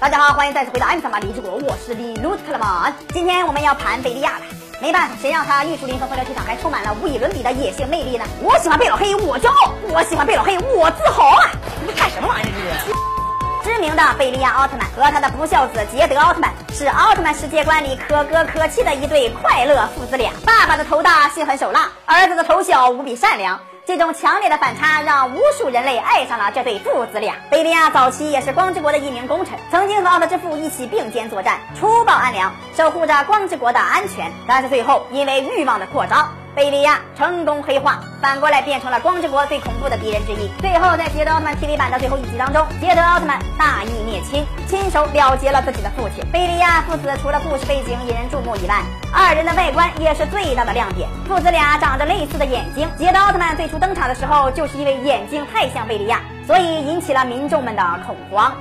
大家好，欢迎再次回到 M 三八励志国，我是李鲁特勒曼。今天我们要盘贝利亚了，没办法，谁让他玉树临风、风流倜傥，还充满了无与伦比的野性魅力呢？我喜欢贝老黑，我骄傲；我喜欢贝老黑，我自豪啊！你们看什么玩意儿这是？知名的贝利亚奥特曼和他的不孝子捷德奥特曼是奥特曼世界观里可歌可泣的一对快乐父子俩。爸爸的头大，心狠手辣；儿子的头小，无比善良。这种强烈的反差让无数人类爱上了这对父子俩。贝利亚早期也是光之国的一名功臣，曾经和奥特之父一起并肩作战，除暴安良，守护着光之国的安全。但是最后因为欲望的扩张。贝利亚成功黑化，反过来变成了光之国最恐怖的敌人之一。最后，在捷德奥特曼 TV 版的最后一集当中，捷德奥特曼大义灭亲，亲手了结了自己的父亲。贝利亚父子除了故事背景引人注目以外，二人的外观也是最大的亮点。父子俩长着类似的眼睛，捷德奥特曼最初登场的时候，就是因为眼睛太像贝利亚，所以引起了民众们的恐慌。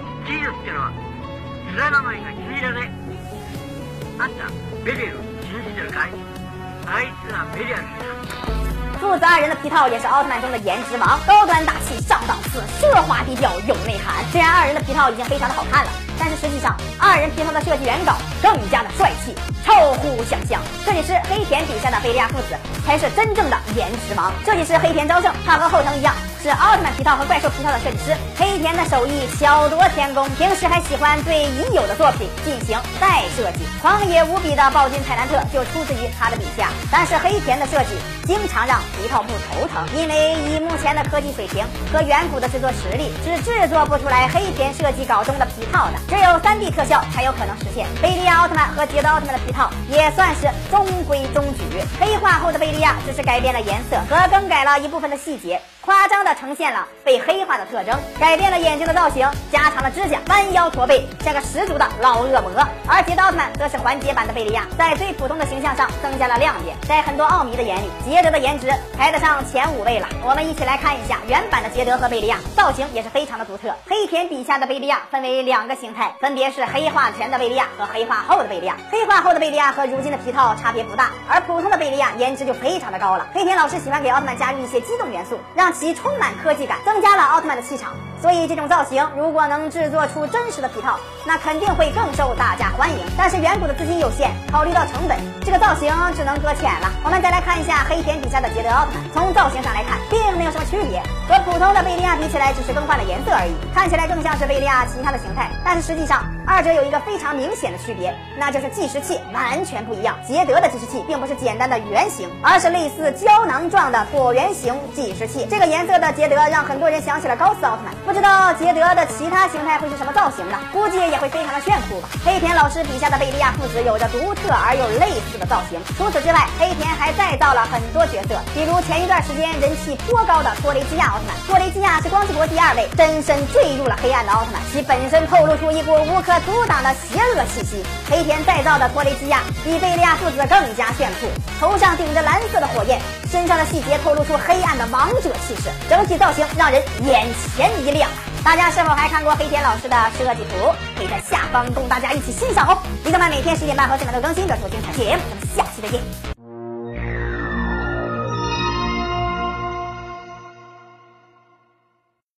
父子二人的皮套也是奥特曼中的颜值王，高端大气上档次，奢华低调有内涵。虽然二人的皮套已经非常的好看了，但是实际上二人皮套的设计原稿更加的帅气，超乎想象。设计师黑田笔下的贝利亚父子才是真正的颜值王。设计师黑田昭胜，他和后藤一样。是奥特曼皮套和怪兽皮套的设计师黑田的手艺巧夺天工，平时还喜欢对已有的作品进行再设计。狂野无比的暴君泰兰特就出自于他的笔下，但是黑田的设计经常让皮套部头疼，因为以目前的科技水平和远古的制作实力，是制作不出来黑田设计稿中的皮套的，只有 3D 特效才有可能实现。贝利亚奥特曼和捷德奥特曼的皮套也算是中规中矩，黑化后的贝利亚只是改变了颜色和更改了一部分的细节。夸张的呈现了被黑化的特征，改变了眼睛的造型，加长了指甲，弯腰驼背，像个十足的老恶魔。而捷德奥特曼则是环节版的贝利亚，在最普通的形象上增加了亮点。在很多奥迷的眼里，捷德的颜值排得上前五位了。我们一起来看一下原版的捷德和贝利亚，造型也是非常的独特。黑田笔下的贝利亚分为两个形态，分别是黑化前的贝利亚和黑化后的贝利亚。黑化后的贝利亚和如今的皮套差别不大，而普通的贝利亚颜值就非常的高了。黑田老师喜欢给奥特曼加入一些机动元素，让。其充满科技感，增加了奥特曼的气场。所以这种造型如果能制作出真实的皮套，那肯定会更受大家欢迎。但是远古的资金有限，考虑到成本，这个造型只能搁浅了。我们再来看一下黑田底下的捷德奥特曼，从造型上来看，并没有什么区别，和普通的贝利亚比起来，只是更换了颜色而已，看起来更像是贝利亚其他的形态。但是实际上，二者有一个非常明显的区别，那就是计时器完全不一样。捷德的计时器并不是简单的圆形，而是类似胶囊状的椭圆形计时器。这个颜色的捷德让很多人想起了高斯奥特曼。不知道捷德的其他形态会是什么造型呢？估计也会非常的炫酷吧。黑田老师笔下的贝利亚父子有着独特而又类似的造型。除此之外，黑田还再造了很多角色，比如前一段时间人气颇高的托雷基亚奥特曼。托雷基亚是光之国第二位真身坠入了黑暗的奥特曼，其本身透露出一股无可阻挡的邪恶气息。黑田再造的托雷基亚比贝利亚父子更加炫酷，头上顶着蓝色的火焰，身上的细节透露出黑暗的王者气势，整体造型让人眼前一亮。大家是否还看过黑田老师的设计图？可以在下方供大家一起欣赏哦。李德曼每天十点半和四点都更新，更多精彩节目，咱们下期再见。